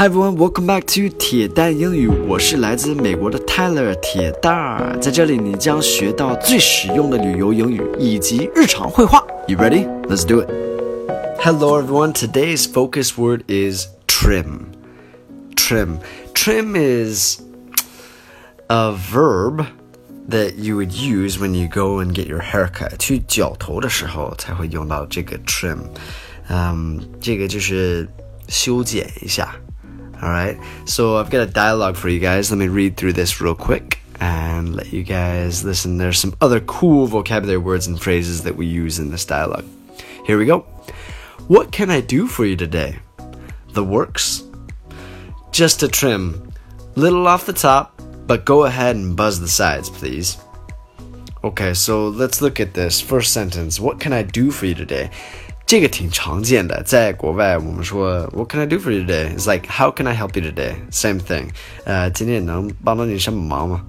Hi everyone, welcome back to 铁蛋英语。我是来自美国的 Tyler 铁蛋儿，在这里你将学到最实用的旅游英语以及日常会话。You ready? Let's do it. Hello everyone. Today's focus word is trim. Trim. Trim is a verb that you would use when you go and get your haircut. 去绞头的时候才会用到这个 trim。嗯，这个就是修剪一下。 All right, so I've got a dialogue for you guys. Let me read through this real quick and let you guys listen. There's some other cool vocabulary words and phrases that we use in this dialogue. Here we go. What can I do for you today? The works? Just a trim. Little off the top, but go ahead and buzz the sides, please. Okay, so let's look at this first sentence. What can I do for you today? 这个挺常见的，在国外我们说 What can I do for you today? It's like How can I help you today? Same thing. 呃，今天能帮到你什么忙吗？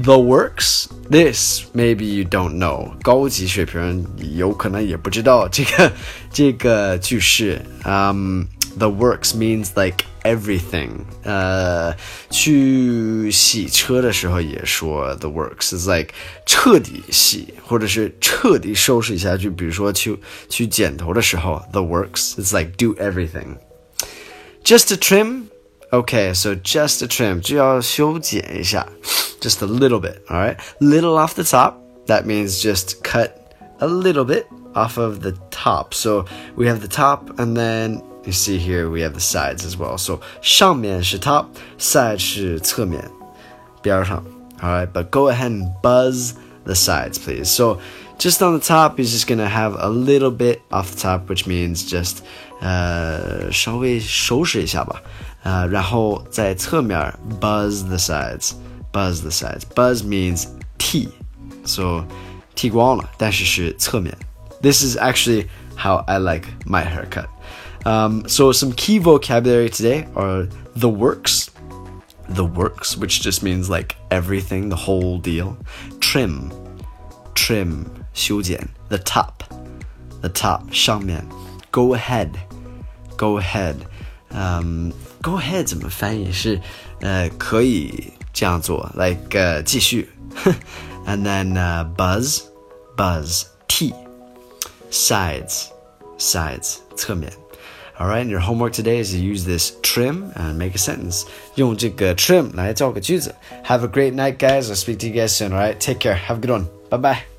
The works. This maybe you don't know. 高级水平有可能也不知道这个这个句式。Um, the works means like everything。呃，去洗车的时候也说 the works is like 彻底洗，或者是彻底收拾一下。就比如说去去剪头的时候，the works is like do everything。Just a trim. Okay, so just a trim 就要修剪一下，just a little bit. All right, little off the top. That means just cut a little bit off of the top. So we have the top and then you see here we have the sides as well. So 上面是 top, side 是侧面，边上. Alright, but go ahead and buzz the sides, please. So just on the top, he's just gonna have a little bit off the top, which means just 呃稍微收拾一下吧。呃，然后在侧面 buzz the sides, buzz the sides. Buzz means 剃，so 剃光了，但是是侧面。This is actually how I like my haircut. Um, so some key vocabulary today are the works, the works, which just means like everything, the whole deal. Trim, trim, 修剪. The top, the top, 上面. Go ahead, go ahead. Um, go ahead 怎么翻译是呃可以这样做，like 呃继续，and then uh, buzz, buzz, T, sides, sides 侧面。 all right, your homework today is to use this trim and make a sentence. 用这个 trim 来造个句子. Have a great night, guys. I'll speak to you guys soon. All right, take care. Have a good one. Bye bye.